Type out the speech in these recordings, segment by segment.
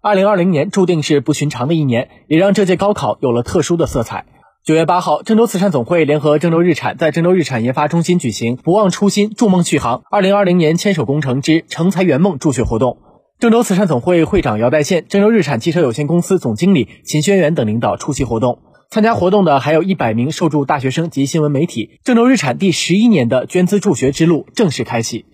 二零二零年注定是不寻常的一年，也让这届高考有了特殊的色彩。九月八号，郑州慈善总会联合郑州日产在郑州日产研发中心举行“不忘初心，筑梦续航”二零二零年牵手工程之成才圆梦助学活动。郑州慈善总会会长姚代宪、郑州日产汽车有限公司总经理秦轩辕等领导出席活动。参加活动的还有一百名受助大学生及新闻媒体。郑州日产第十一年的捐资助学之路正式开启。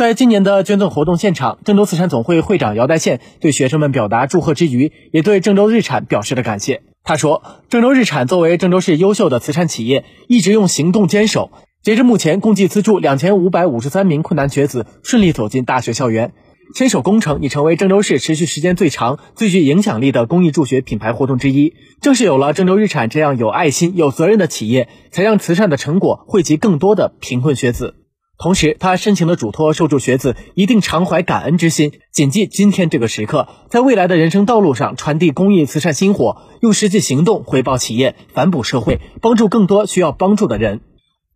在今年的捐赠活动现场，郑州慈善总会会长姚代宪对学生们表达祝贺之余，也对郑州日产表示了感谢。他说：“郑州日产作为郑州市优秀的慈善企业，一直用行动坚守。截至目前，共计资助两千五百五十三名困难学子顺利走进大学校园。牵手工程已成为郑州市持续时间最长、最具影响力的公益助学品牌活动之一。正是有了郑州日产这样有爱心、有责任的企业，才让慈善的成果惠及更多的贫困学子。”同时，他深情的嘱托受助学子一定常怀感恩之心，谨记今天这个时刻，在未来的人生道路上传递公益慈善薪火，用实际行动回报企业，反哺社会，帮助更多需要帮助的人。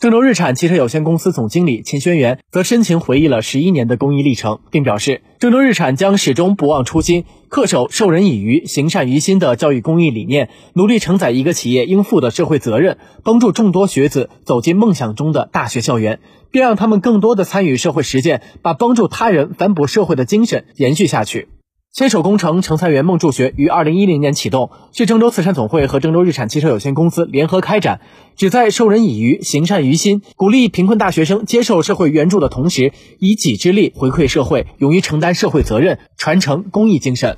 郑州日产汽车有限公司总经理秦轩辕则深情回忆了十一年的公益历程，并表示，郑州日产将始终不忘初心，恪守授人以鱼、行善于心的教育公益理念，努力承载一个企业应负的社会责任，帮助众多学子走进梦想中的大学校园，并让他们更多的参与社会实践，把帮助他人、反哺社会的精神延续下去。牵手工程成才园梦助学于二零一零年启动，是郑州慈善总会和郑州日产汽车有限公司联合开展，旨在授人以渔、行善于心，鼓励贫困大学生接受社会援助的同时，以己之力回馈社会，勇于承担社会责任，传承公益精神。